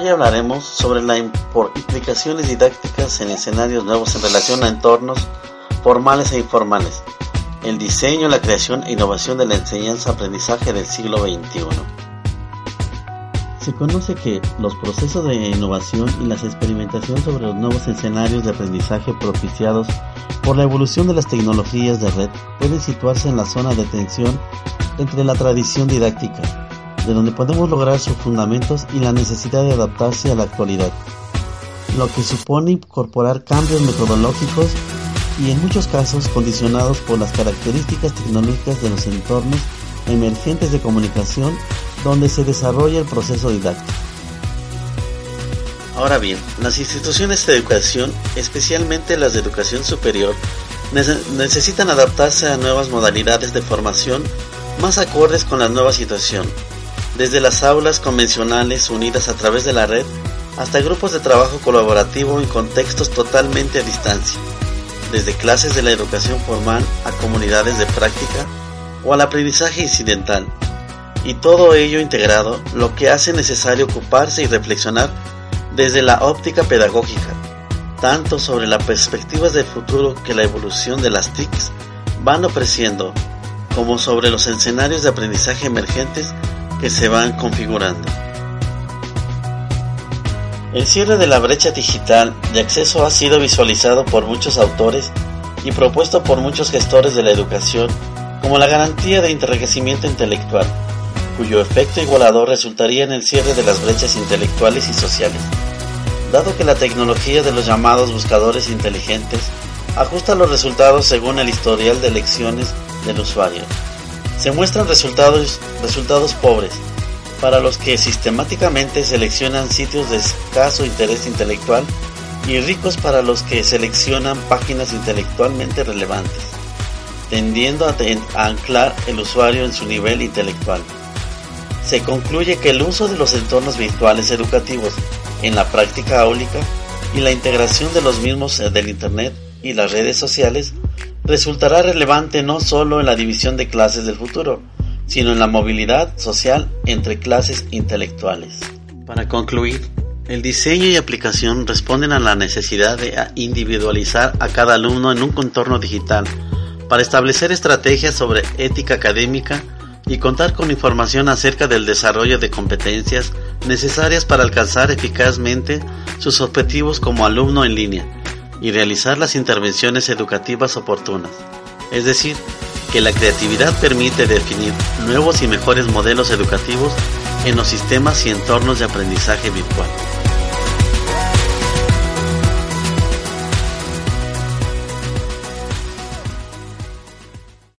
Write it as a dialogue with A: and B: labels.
A: Hoy hablaremos sobre las implicaciones didácticas en escenarios nuevos en relación a entornos formales e informales, el diseño, la creación e innovación de la enseñanza-aprendizaje del siglo XXI. Se conoce que los procesos de innovación y las experimentaciones sobre los nuevos escenarios de aprendizaje propiciados por la evolución de las tecnologías de red pueden situarse en la zona de tensión entre la tradición didáctica, de donde podemos lograr sus fundamentos y la necesidad de adaptarse a la actualidad, lo que supone incorporar cambios metodológicos y en muchos casos condicionados por las características tecnológicas de los entornos emergentes de comunicación donde se desarrolla el proceso didáctico. Ahora bien, las instituciones de educación, especialmente las de educación superior, necesitan adaptarse a nuevas modalidades de formación más acordes con la nueva situación, desde las aulas convencionales unidas a través de la red hasta grupos de trabajo colaborativo en contextos totalmente a distancia, desde clases de la educación formal a comunidades de práctica o al aprendizaje incidental, y todo ello integrado, lo que hace necesario ocuparse y reflexionar desde la óptica pedagógica, tanto sobre las perspectivas del futuro que la evolución de las TICs van ofreciendo, como sobre los escenarios de aprendizaje emergentes que se van configurando. El cierre de la brecha digital de acceso ha sido visualizado por muchos autores y propuesto por muchos gestores de la educación como la garantía de enriquecimiento intelectual cuyo efecto igualador resultaría en el cierre de las brechas intelectuales y sociales. Dado que la tecnología de los llamados buscadores inteligentes ajusta los resultados según el historial de lecciones del usuario, se muestran resultados, resultados pobres para los que sistemáticamente seleccionan sitios de escaso interés intelectual y ricos para los que seleccionan páginas intelectualmente relevantes, tendiendo a anclar el usuario en su nivel intelectual. Se concluye que el uso de los entornos virtuales educativos en la práctica áulica y la integración de los mismos eh, del Internet y las redes sociales resultará relevante no solo en la división de clases del futuro, sino en la movilidad social entre clases intelectuales. Para concluir, el diseño y aplicación responden a la necesidad de individualizar a cada alumno en un contorno digital para establecer estrategias sobre ética académica, y contar con información acerca del desarrollo de competencias necesarias para alcanzar eficazmente sus objetivos como alumno en línea y realizar las intervenciones educativas oportunas. Es decir, que la creatividad permite definir nuevos y mejores modelos educativos en los sistemas y entornos de aprendizaje virtual.